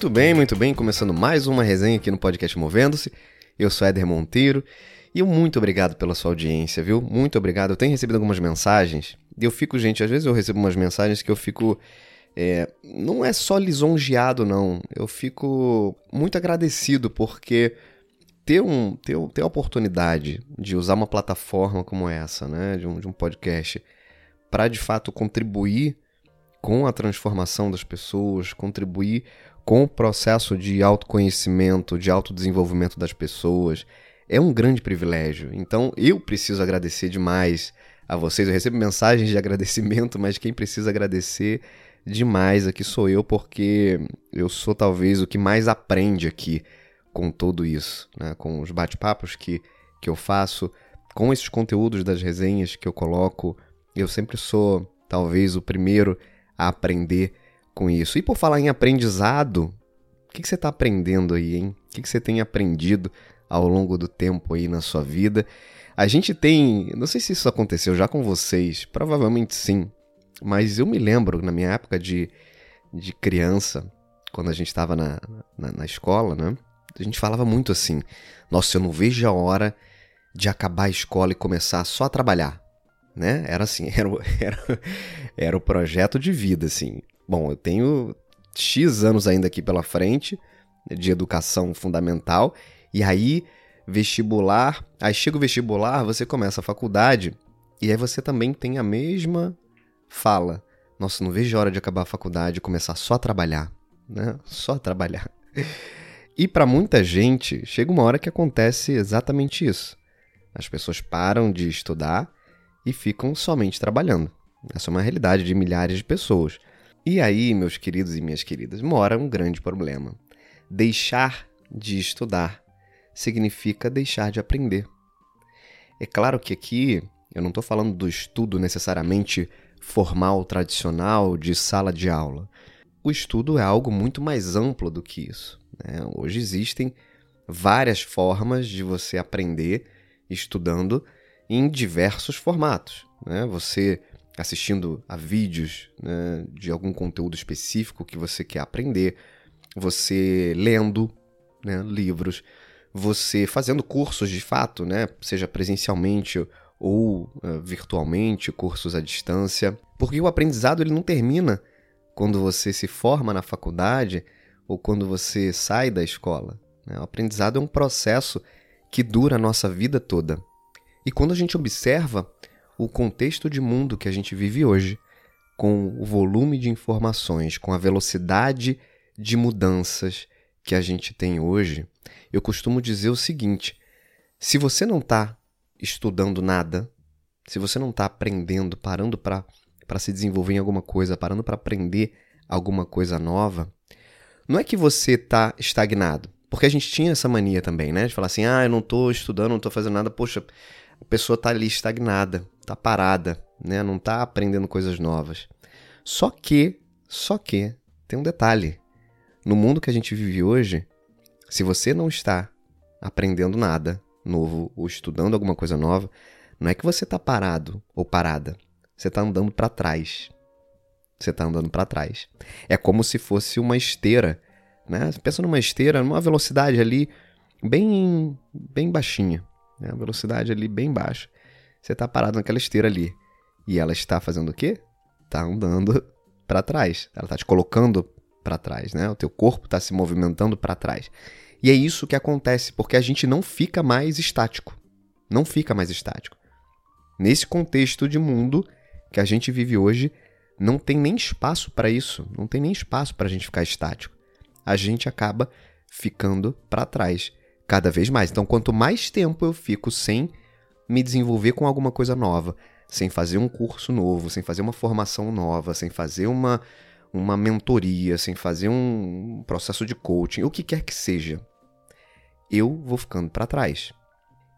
Muito bem, muito bem. Começando mais uma resenha aqui no podcast Movendo-se. Eu sou Éder Monteiro e muito obrigado pela sua audiência, viu? Muito obrigado. Eu tenho recebido algumas mensagens e eu fico, gente, às vezes eu recebo umas mensagens que eu fico. É, não é só lisonjeado, não. Eu fico muito agradecido porque ter, um, ter, ter a oportunidade de usar uma plataforma como essa, né, de um, de um podcast, para de fato contribuir com a transformação das pessoas, contribuir com o processo de autoconhecimento, de autodesenvolvimento das pessoas, é um grande privilégio. Então eu preciso agradecer demais a vocês. Eu recebo mensagens de agradecimento, mas quem precisa agradecer demais aqui sou eu, porque eu sou talvez o que mais aprende aqui com tudo isso, né? com os bate-papos que, que eu faço, com esses conteúdos das resenhas que eu coloco. Eu sempre sou talvez o primeiro a aprender com isso. E por falar em aprendizado, o que, que você está aprendendo aí, hein? O que, que você tem aprendido ao longo do tempo aí na sua vida? A gente tem, não sei se isso aconteceu já com vocês, provavelmente sim, mas eu me lembro na minha época de, de criança, quando a gente estava na, na, na escola, né? A gente falava muito assim: nossa, eu não vejo a hora de acabar a escola e começar só a trabalhar. Né? Era assim, era, era, era o projeto de vida, assim. Bom, eu tenho X anos ainda aqui pela frente de educação fundamental, e aí vestibular, aí chega o vestibular, você começa a faculdade, e aí você também tem a mesma fala. Nossa, não vejo a hora de acabar a faculdade e começar só a trabalhar, né? Só a trabalhar. E para muita gente, chega uma hora que acontece exatamente isso. As pessoas param de estudar e ficam somente trabalhando. Essa é uma realidade de milhares de pessoas. E aí, meus queridos e minhas queridas, mora um grande problema. Deixar de estudar significa deixar de aprender. É claro que aqui eu não estou falando do estudo necessariamente formal, tradicional, de sala de aula. O estudo é algo muito mais amplo do que isso. Né? Hoje existem várias formas de você aprender estudando em diversos formatos. Né? Você assistindo a vídeos né, de algum conteúdo específico que você quer aprender, você lendo né, livros, você fazendo cursos de fato, né, seja presencialmente ou uh, virtualmente, cursos à distância, porque o aprendizado ele não termina quando você se forma na faculdade ou quando você sai da escola. Né? O aprendizado é um processo que dura a nossa vida toda. E quando a gente observa o contexto de mundo que a gente vive hoje, com o volume de informações, com a velocidade de mudanças que a gente tem hoje, eu costumo dizer o seguinte: se você não está estudando nada, se você não está aprendendo, parando para se desenvolver em alguma coisa, parando para aprender alguma coisa nova, não é que você tá estagnado. Porque a gente tinha essa mania também, né? De falar assim, ah, eu não tô estudando, não tô fazendo nada. Poxa, a pessoa tá ali estagnada, tá parada, né? Não tá aprendendo coisas novas. Só que, só que, tem um detalhe. No mundo que a gente vive hoje, se você não está aprendendo nada novo ou estudando alguma coisa nova, não é que você tá parado ou parada. Você tá andando para trás você está andando para trás. É como se fosse uma esteira, né? Pensa numa esteira, numa velocidade ali bem, bem baixinha, né? Uma velocidade ali bem baixa. Você está parado naquela esteira ali e ela está fazendo o quê? Está andando para trás. Ela está te colocando para trás, né? O teu corpo está se movimentando para trás. E é isso que acontece, porque a gente não fica mais estático. Não fica mais estático. Nesse contexto de mundo que a gente vive hoje, não tem nem espaço para isso, não tem nem espaço para a gente ficar estático. A gente acaba ficando para trás cada vez mais. Então, quanto mais tempo eu fico sem me desenvolver com alguma coisa nova, sem fazer um curso novo, sem fazer uma formação nova, sem fazer uma, uma mentoria, sem fazer um processo de coaching, o que quer que seja, eu vou ficando para trás.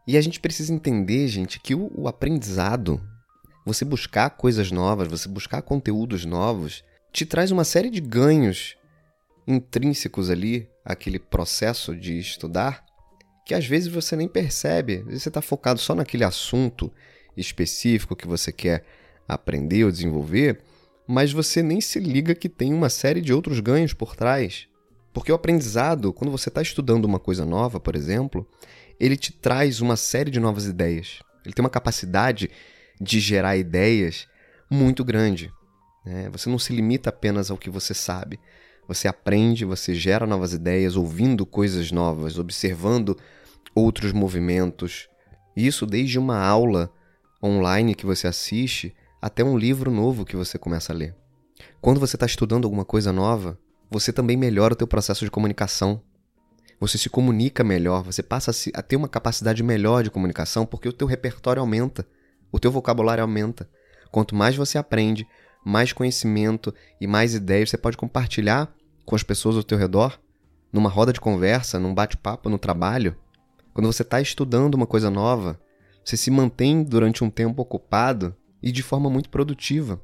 E a gente precisa entender, gente, que o, o aprendizado você buscar coisas novas, você buscar conteúdos novos, te traz uma série de ganhos intrínsecos ali, aquele processo de estudar, que às vezes você nem percebe. Você está focado só naquele assunto específico que você quer aprender ou desenvolver, mas você nem se liga que tem uma série de outros ganhos por trás. Porque o aprendizado, quando você está estudando uma coisa nova, por exemplo, ele te traz uma série de novas ideias. Ele tem uma capacidade de gerar ideias muito grande. Né? Você não se limita apenas ao que você sabe. Você aprende, você gera novas ideias, ouvindo coisas novas, observando outros movimentos. Isso desde uma aula online que você assiste até um livro novo que você começa a ler. Quando você está estudando alguma coisa nova, você também melhora o teu processo de comunicação. Você se comunica melhor, você passa a ter uma capacidade melhor de comunicação porque o teu repertório aumenta, o teu vocabulário aumenta. Quanto mais você aprende, mais conhecimento e mais ideias você pode compartilhar com as pessoas ao teu redor, numa roda de conversa, num bate-papo no trabalho. Quando você está estudando uma coisa nova, você se mantém durante um tempo ocupado e de forma muito produtiva.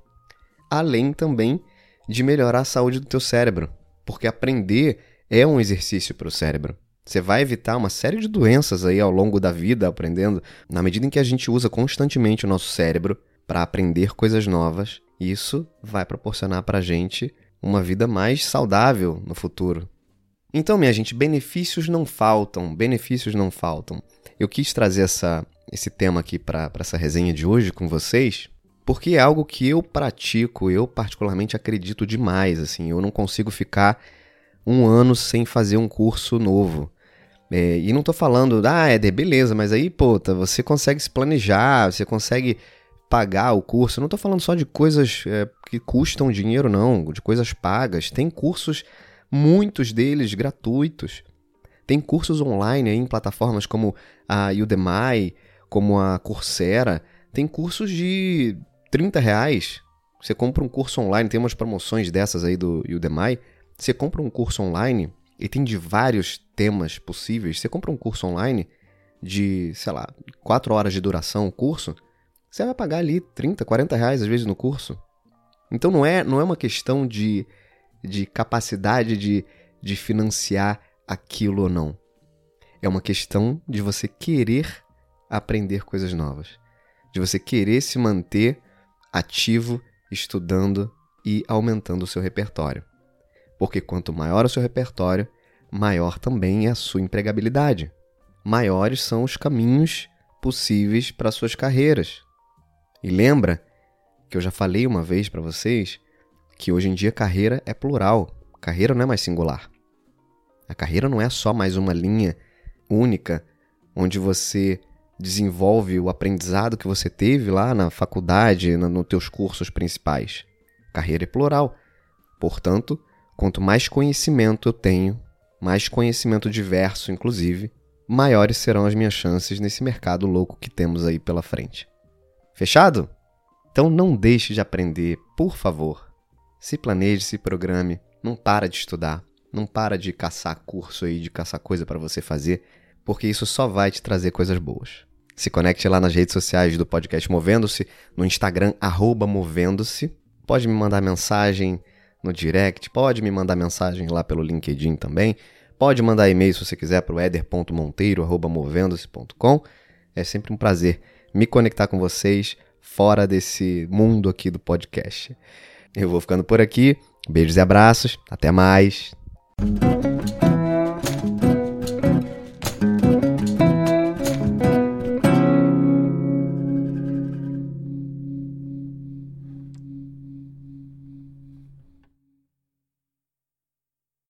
Além também de melhorar a saúde do teu cérebro, porque aprender é um exercício para o cérebro. Você vai evitar uma série de doenças aí ao longo da vida aprendendo, na medida em que a gente usa constantemente o nosso cérebro para aprender coisas novas. Isso vai proporcionar para a gente uma vida mais saudável no futuro. Então, minha gente, benefícios não faltam, benefícios não faltam. Eu quis trazer essa, esse tema aqui para essa resenha de hoje com vocês, porque é algo que eu pratico, eu particularmente acredito demais, assim, eu não consigo ficar um ano sem fazer um curso novo. É, e não tô falando, ah, Éder, beleza, mas aí, pô, você consegue se planejar, você consegue pagar o curso. Não tô falando só de coisas é, que custam dinheiro, não, de coisas pagas. Tem cursos, muitos deles gratuitos. Tem cursos online em plataformas como a Udemy, como a Coursera. Tem cursos de 30 reais. Você compra um curso online, tem umas promoções dessas aí do Udemy. Você compra um curso online e tem de vários temas possíveis. Você compra um curso online de, sei lá, 4 horas de duração o curso, você vai pagar ali 30, 40 reais às vezes no curso. Então não é, não é uma questão de, de capacidade de, de financiar aquilo ou não. É uma questão de você querer aprender coisas novas. De você querer se manter ativo, estudando e aumentando o seu repertório. Porque quanto maior o seu repertório, maior também é a sua empregabilidade. Maiores são os caminhos possíveis para suas carreiras. E lembra que eu já falei uma vez para vocês que hoje em dia carreira é plural, carreira não é mais singular. A carreira não é só mais uma linha única onde você desenvolve o aprendizado que você teve lá na faculdade, nos no teus cursos principais. Carreira é plural. Portanto, quanto mais conhecimento eu tenho, mais conhecimento diverso, inclusive, maiores serão as minhas chances nesse mercado louco que temos aí pela frente. Fechado? Então não deixe de aprender, por favor. Se planeje, se programe, não para de estudar, não para de caçar curso aí, de caçar coisa para você fazer, porque isso só vai te trazer coisas boas. Se conecte lá nas redes sociais do podcast Movendo-se, no Instagram, Movendo-se. Pode me mandar mensagem no direct, pode me mandar mensagem lá pelo LinkedIn também. Pode mandar e-mail se você quiser para o eder.monteiro.movendo-se.com. É sempre um prazer me conectar com vocês fora desse mundo aqui do podcast. Eu vou ficando por aqui. Beijos e abraços. Até mais.